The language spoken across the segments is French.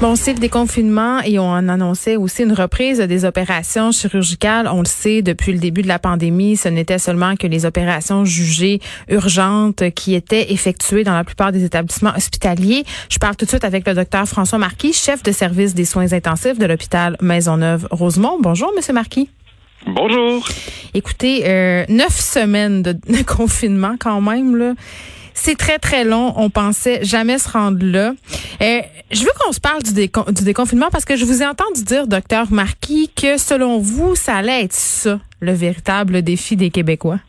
Bon, c'est le déconfinement et on annonçait aussi une reprise des opérations chirurgicales. On le sait, depuis le début de la pandémie, ce n'était seulement que les opérations jugées urgentes qui étaient effectuées dans la plupart des établissements hospitaliers. Je parle tout de suite avec le docteur François Marquis, chef de service des soins intensifs de l'hôpital Maisonneuve-Rosemont. Bonjour, Monsieur Marquis. Bonjour. Écoutez, euh, neuf semaines de, de confinement quand même, là. C'est très, très long. On pensait jamais se rendre là. Euh, je veux qu'on se parle du, du, déconfinement parce que je vous ai entendu dire, docteur Marquis, que selon vous, ça allait être ça, le véritable défi des Québécois.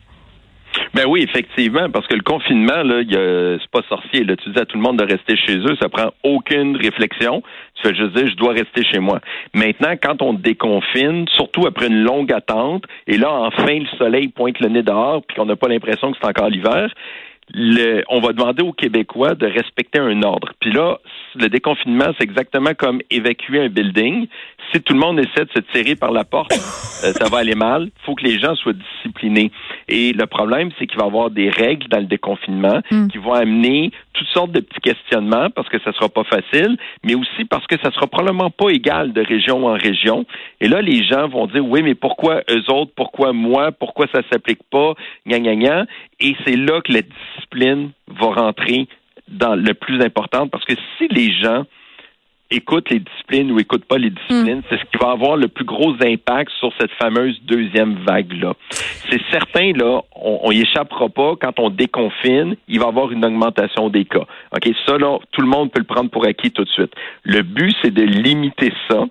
Ben oui, effectivement, parce que le confinement, là, c'est pas sorcier. Tu dis à tout le monde de rester chez eux, ça prend aucune réflexion. Tu fais juste dire, je dois rester chez moi. Maintenant, quand on déconfine, surtout après une longue attente, et là, enfin, le soleil pointe le nez dehors, puis qu'on n'a pas l'impression que c'est encore l'hiver, le, on va demander aux Québécois de respecter un ordre. Puis là, le déconfinement, c'est exactement comme évacuer un building. Si tout le monde essaie de se tirer par la porte, euh, ça va aller mal. Il faut que les gens soient disciplinés. Et le problème, c'est qu'il va y avoir des règles dans le déconfinement mm. qui vont amener toutes sortes de petits questionnements parce que ça sera pas facile, mais aussi parce que ça sera probablement pas égal de région en région. Et là, les gens vont dire oui, mais pourquoi eux autres, pourquoi moi, pourquoi ça s'applique pas, gna gna gna. Et c'est là que la discipline va rentrer dans le plus important parce que si les gens écoutent les disciplines ou écoutent pas les disciplines, mm. c'est ce qui va avoir le plus gros impact sur cette fameuse deuxième vague-là. C'est certain, là, on, y échappera pas. Quand on déconfine, il va y avoir une augmentation des cas. OK, ça, là, tout le monde peut le prendre pour acquis tout de suite. Le but, c'est de limiter ça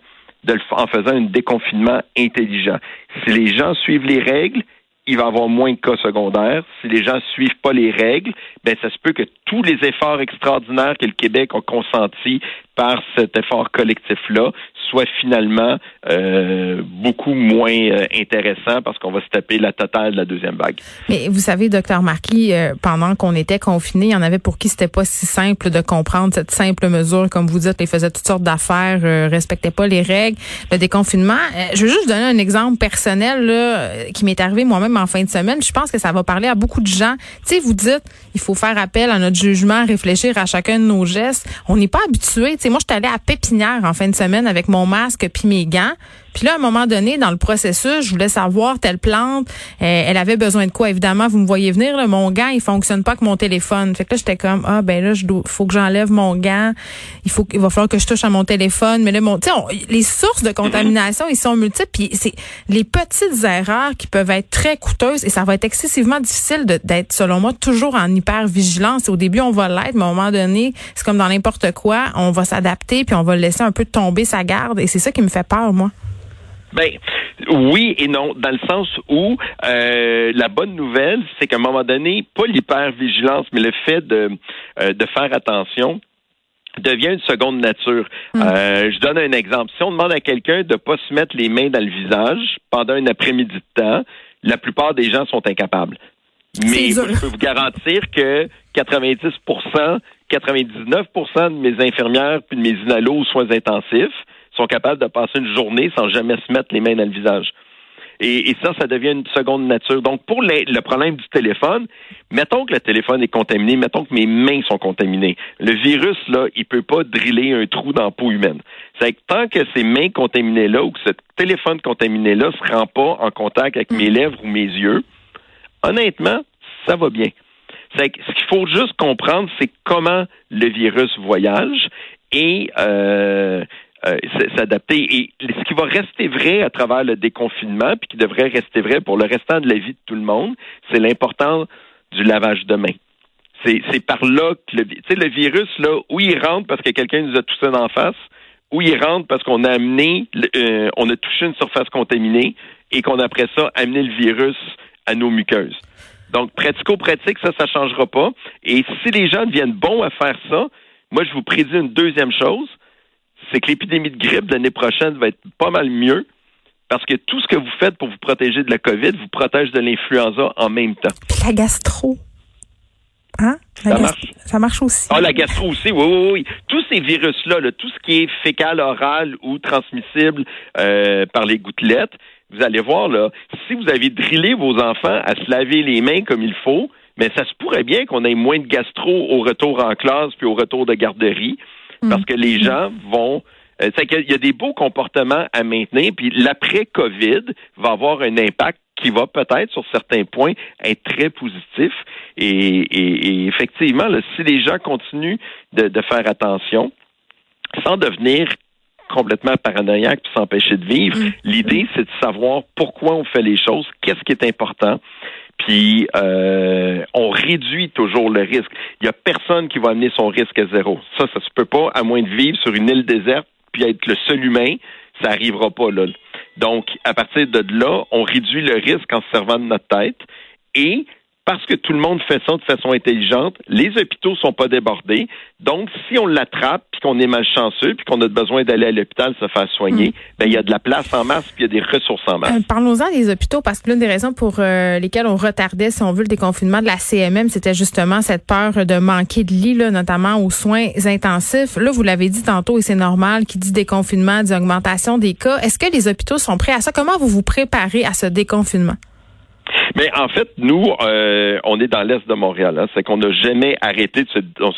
de en faisant un déconfinement intelligent. Si les gens suivent les règles, il va y avoir moins de cas secondaires. Si les gens suivent pas les règles, ben ça se peut que tous les efforts extraordinaires que le Québec a consentis par cet effort collectif-là soit finalement euh, beaucoup moins euh, intéressant parce qu'on va se taper la totale de la deuxième vague. Mais vous savez, docteur Marquis, euh, pendant qu'on était confinés, il y en avait pour qui c'était pas si simple de comprendre cette simple mesure, comme vous dites, ils faisaient toutes sortes d'affaires, respectaient pas les règles, le déconfinement. je veux juste donner un exemple personnel là, qui m'est arrivé moi-même en fin de semaine. Je pense que ça va parler à beaucoup de gens. Tu sais, vous dites, il faut faire appel à notre jugement, réfléchir à chacun de nos gestes. On n'est pas habitué. Moi, j'étais allée à Pépinière en fin de semaine avec mon masque puis mes gants. Puis là, à un moment donné, dans le processus, je voulais savoir telle plante, euh, elle avait besoin de quoi? Évidemment, vous me voyez venir, là, mon gant, il fonctionne pas avec mon téléphone. Fait que là, j'étais comme, ah ben là, il faut que j'enlève mon gant. Il faut, il va falloir que je touche à mon téléphone. Mais là, mon, les sources de contamination, ils sont multiples. Puis c'est les petites erreurs qui peuvent être très coûteuses et ça va être excessivement difficile d'être, selon moi, toujours en hyper vigilance. Au début, on va l'être, mais à un moment donné, c'est comme dans n'importe quoi, on va s'adapter puis on va laisser un peu tomber sa garde. Et c'est ça qui me fait peur, moi. Ben oui et non, dans le sens où euh, la bonne nouvelle, c'est qu'à un moment donné, pas l'hypervigilance, mais le fait de, euh, de faire attention devient une seconde nature. Hmm. Euh, je donne un exemple. Si on demande à quelqu'un de ne pas se mettre les mains dans le visage pendant un après-midi de temps, la plupart des gens sont incapables. Mais je peux vous garantir que 90% 99% de mes infirmières puis de mes inalos aux soins intensifs sont capables de passer une journée sans jamais se mettre les mains dans le visage. Et, ça, ça devient une seconde nature. Donc, pour le problème du téléphone, mettons que le téléphone est contaminé, mettons que mes mains sont contaminées. Le virus, là, il peut pas driller un trou dans la peau humaine. C'est que tant que ces mains contaminées-là ou que ce téléphone contaminé-là se rend pas en contact avec mes lèvres ou mes yeux, honnêtement, ça va bien. C'est ce qu'il faut juste comprendre, c'est comment le virus voyage et euh, euh, s'adapter. Et ce qui va rester vrai à travers le déconfinement, puis qui devrait rester vrai pour le restant de la vie de tout le monde, c'est l'importance du lavage de mains. C'est par là que le, le virus, là, où il rentre parce que quelqu'un nous a toussé d'en face, ou ils rentrent parce qu'on a amené, euh, on a touché une surface contaminée et qu'on après ça amené le virus à nos muqueuses. Donc, pratico-pratique, ça, ça changera pas. Et si les gens deviennent bons à faire ça, moi, je vous prédis une deuxième chose, c'est que l'épidémie de grippe l'année prochaine va être pas mal mieux parce que tout ce que vous faites pour vous protéger de la COVID vous protège de l'influenza en même temps. la gastro. Hein? ça marche. Ça marche aussi. Ah, la gastro aussi, oui, oui, oui. Tous ces virus-là, tout ce qui est fécal, oral ou transmissible euh, par les gouttelettes, vous allez voir, là, si vous avez drillé vos enfants à se laver les mains comme il faut, mais ça se pourrait bien qu'on ait moins de gastro au retour en classe puis au retour de garderie, parce que les gens vont euh, c'est qu'il y a des beaux comportements à maintenir, puis l'après-COVID va avoir un impact qui va peut-être, sur certains points, être très positif. Et, effectivement, si les gens continuent de, faire attention, sans devenir complètement paranoïaque puis s'empêcher de vivre, mm. l'idée, c'est de savoir pourquoi on fait les choses, qu'est-ce qui est important, puis euh, on réduit toujours le risque. Il n'y a personne qui va amener son risque à zéro. Ça, ça se peut pas, à moins de vivre sur une île déserte puis être le seul humain. Ça n'arrivera pas là. Donc, à partir de là, on réduit le risque en se servant de notre tête et parce que tout le monde fait ça de façon intelligente, les hôpitaux sont pas débordés. Donc, si on l'attrape, puis qu'on est malchanceux, puis qu'on a besoin d'aller à l'hôpital se faire soigner, ben il y a de la place en masse, puis il y a des ressources en masse. Euh, parlons-en des hôpitaux, parce que l'une des raisons pour euh, lesquelles on retardait, si on veut, le déconfinement de la CMM, c'était justement cette peur de manquer de lits, là, notamment aux soins intensifs. Là, vous l'avez dit tantôt, et c'est normal, qui dit déconfinement, dit augmentation des cas. Est-ce que les hôpitaux sont prêts à ça? Comment vous vous préparez à ce déconfinement? Mais en fait, nous, euh, on est dans l'est de Montréal. Hein. c'est qu'on n'a jamais arrêté de se, on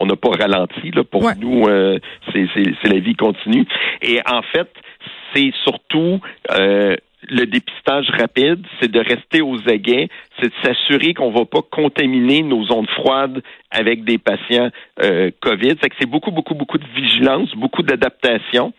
on n'a pas ralenti là pour nous. Euh, c'est la vie continue. Et en fait, c'est surtout euh, le dépistage rapide, c'est de rester aux aguets, c'est de s'assurer qu'on ne va pas contaminer nos zones froides avec des patients euh, COVID. C'est que c'est beaucoup, beaucoup, beaucoup de vigilance, beaucoup d'adaptation,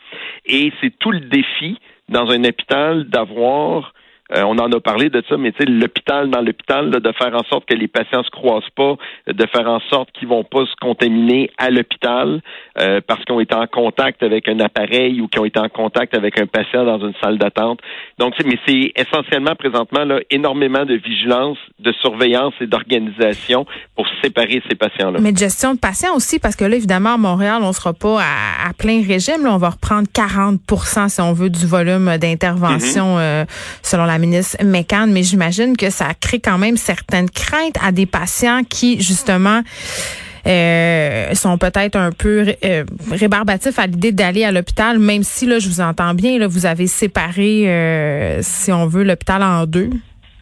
et c'est tout le défi dans un hôpital d'avoir euh, on en a parlé de ça, mais tu sais, l'hôpital dans l'hôpital, de faire en sorte que les patients se croisent pas, de faire en sorte qu'ils vont pas se contaminer à l'hôpital euh, parce qu'ils ont été en contact avec un appareil ou qu'ils ont été en contact avec un patient dans une salle d'attente. Donc, mais c'est essentiellement présentement là, énormément de vigilance, de surveillance et d'organisation pour séparer ces patients-là. Mais de gestion de patients aussi, parce que là, évidemment, à Montréal, on sera pas à, plein régime. Là, on va reprendre 40% si on veut, du volume d'intervention mm-hmm. euh, selon la ministre mais j'imagine que ça crée quand même certaines craintes à des patients qui, justement, euh, sont peut-être un peu euh, rébarbatifs à l'idée d'aller à l'hôpital, même si, là, je vous entends bien, là, vous avez séparé, euh, si on veut, l'hôpital en deux.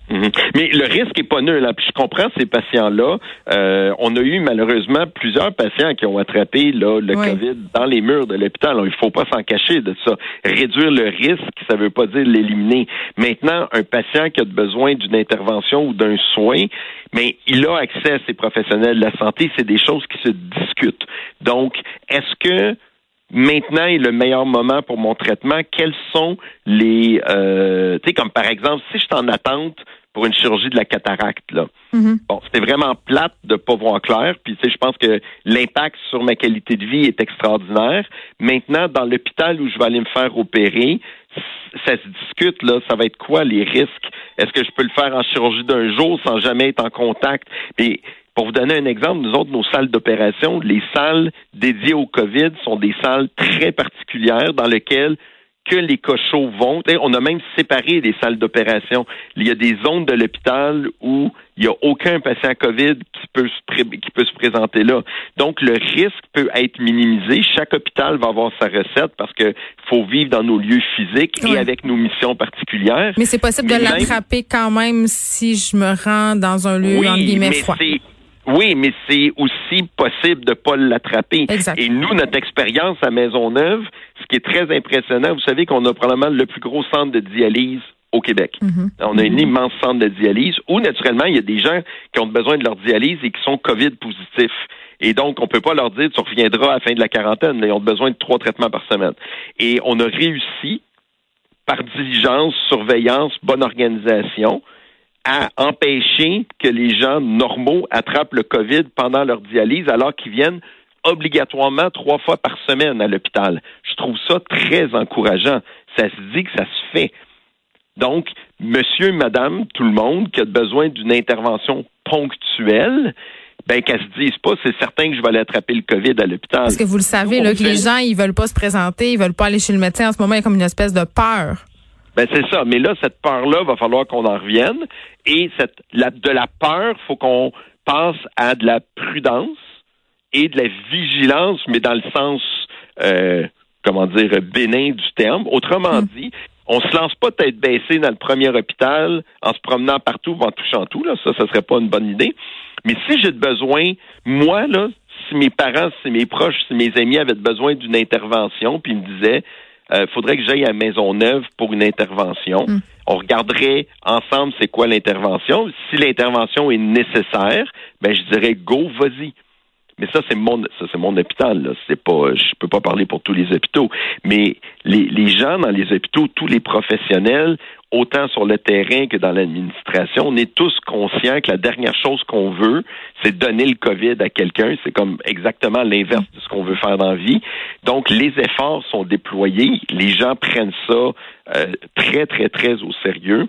Mhm. Mais le risque est pas nul. Là. Puis je comprends ces patients-là. Euh, on a eu malheureusement plusieurs patients qui ont attrapé là, le COVID dans les murs de l'hôpital. Il faut pas s'en cacher de ça. Réduire le risque, ça veut pas dire l'éliminer. Maintenant, un patient qui a besoin d'une intervention ou d'un soin, mais il a accès à ses professionnels de la santé. C'est des choses qui se discutent. Donc, est-ce que maintenant est le meilleur moment pour mon traitement, quels sont les euh, tu sais comme par exemple si je suis en attente pour une chirurgie de la cataracte là. Mm-hmm. Bon, c'était vraiment plate de pas voir clair, puis tu sais je pense que l'impact sur ma qualité de vie est extraordinaire. Maintenant dans l'hôpital où je vais aller me faire opérer, ça se discute là, ça va être quoi les risques? Est-ce que je peux le faire en chirurgie d'un jour sans jamais être en contact? Puis pour vous donner un exemple, nous autres, nos salles d'opération, les salles dédiées au COVID sont des salles très particulières dans lesquelles que les cochots vont. On a même séparé les salles d'opération. Il y a des zones de l'hôpital où il n'y a aucun patient COVID qui peut, se qui peut se présenter là. Donc, le risque peut être minimisé. Chaque hôpital va avoir sa recette parce que faut vivre dans nos lieux physiques et avec nos missions particulières. Mais c'est possible de l'attraper quand même si je me rends dans un lieu, en guillemets, froid. Oui, mais c'est aussi possible de pas l'attraper. Et nous, notre expérience à Maisonneuve, ce qui est très impressionnant, vous savez qu'on a probablement le plus gros centre de dialyse au Québec. Mm-hmm. On a un immense centre de dialyse où, naturellement, il y a des gens qui ont besoin de leur dialyse et qui sont COVID positifs. Et donc, on peut pas leur dire, tu reviendras à la fin de la quarantaine. Ils ont besoin de trois traitements par semaine. Et on a réussi, par diligence, surveillance, bonne organisation, à empêcher que les gens normaux attrapent le COVID pendant leur dialyse alors qu'ils viennent obligatoirement trois fois par semaine à l'hôpital. Je trouve ça très encourageant. Ça se dit que ça se fait. Donc, monsieur, madame, tout le monde qui a besoin d'une intervention ponctuelle, ben qu'elle se dise pas, c'est certain que je vais aller attraper le COVID à l'hôpital. Parce que vous le savez, là, que les gens, ils veulent pas se présenter, ils veulent pas aller chez le médecin. En ce moment, il y a comme une espèce de peur. Ben c'est ça. Mais là, cette peur-là, va falloir qu'on en revienne. Et cette, la, de la peur, faut qu'on passe à de la prudence et de la vigilance, mais dans le sens, euh, comment dire, bénin du terme. Autrement hmm. dit, on se lance pas tête baissée dans le premier hôpital en se promenant partout, en touchant tout. Là, ça, ça serait pas une bonne idée. Mais si j'ai besoin, moi là, si mes parents, si mes proches, si mes amis avaient besoin d'une intervention, puis ils me disaient, euh, faudrait que j'aille à Maisonneuve pour une intervention. Hmm. On regarderait ensemble c'est quoi l'intervention. Si l'intervention est nécessaire, ben je dirais go, vas-y. Mais ça, c'est mon, ça, c'est mon hôpital. C'est pas, je peux pas parler pour tous les hôpitaux. Mais les, les gens dans les hôpitaux, tous les professionnels, autant sur le terrain que dans l'administration, on est tous conscients que la dernière chose qu'on veut, c'est donner le COVID à quelqu'un. C'est comme exactement l'inverse de ce qu'on veut faire dans la vie. Donc, les efforts sont déployés. Les gens prennent ça euh, très, très, très au sérieux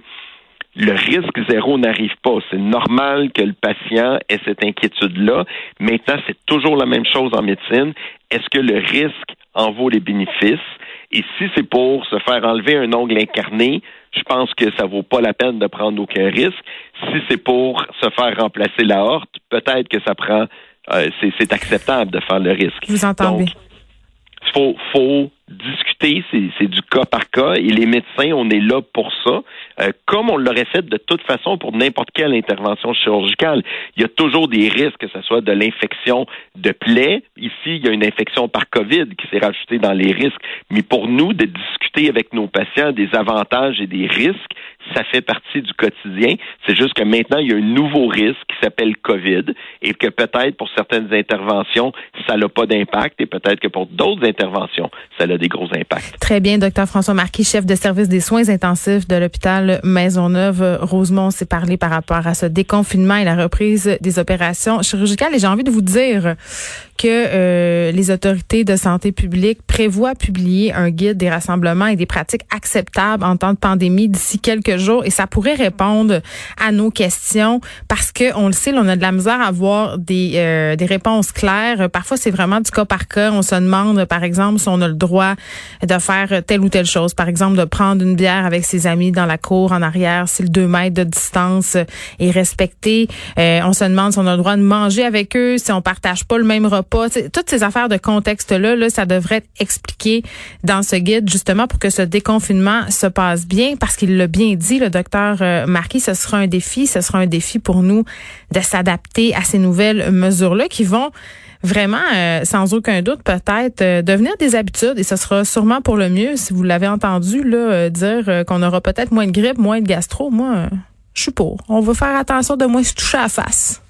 le risque zéro n'arrive pas. C'est normal que le patient ait cette inquiétude-là. Maintenant, c'est toujours la même chose en médecine. Est-ce que le risque en vaut les bénéfices? Et si c'est pour se faire enlever un ongle incarné, je pense que ça vaut pas la peine de prendre aucun risque. Si c'est pour se faire remplacer la horte, peut-être que ça prend, euh, c'est acceptable de faire le risque. Vous entendez? Donc, faut, faut discuter, c'est du cas par cas, et les médecins, on est là pour ça, euh, comme on l'aurait fait de toute façon pour n'importe quelle intervention chirurgicale. Il y a toujours des risques, que ce soit de l'infection de plaie. Ici, il y a une infection par COVID qui s'est rajoutée dans les risques. Mais pour nous, de discuter avec nos patients des avantages et des risques, ça fait partie du quotidien. C'est juste que maintenant, il y a un nouveau risque qui s'appelle COVID et que peut-être pour certaines interventions, ça n'a pas d'impact et peut-être que pour d'autres interventions, ça a des gros impacts. Très bien, docteur François Marquis, chef de service des soins intensifs de l'hôpital Maisonneuve. Rosemont s'est parlé par rapport à ce déconfinement et la reprise des opérations chirurgicales. Et j'ai envie de vous dire que euh, les autorités de santé publique prévoient publier un guide des rassemblements et des pratiques acceptables en temps de pandémie d'ici quelques et ça pourrait répondre à nos questions parce que on le sait, on a de la misère à avoir des, euh, des réponses claires. Parfois, c'est vraiment du cas par cas. On se demande, par exemple, si on a le droit de faire telle ou telle chose. Par exemple, de prendre une bière avec ses amis dans la cour en arrière si le 2 mètres de distance est respecté. Euh, on se demande si on a le droit de manger avec eux, si on partage pas le même repas pas. toutes ces affaires de contexte-là, là, ça devrait être expliqué dans ce guide, justement, pour que ce déconfinement se passe bien, parce qu'il l'a bien dit, le docteur euh, Marquis, ce sera un défi, ce sera un défi pour nous de s'adapter à ces nouvelles mesures-là qui vont vraiment, euh, sans aucun doute, peut-être euh, devenir des habitudes et ce sera sûrement pour le mieux. Si vous l'avez entendu là dire qu'on aura peut-être moins de grippe, moins de gastro, moi, je suis pour. On va faire attention de moins se toucher à la face.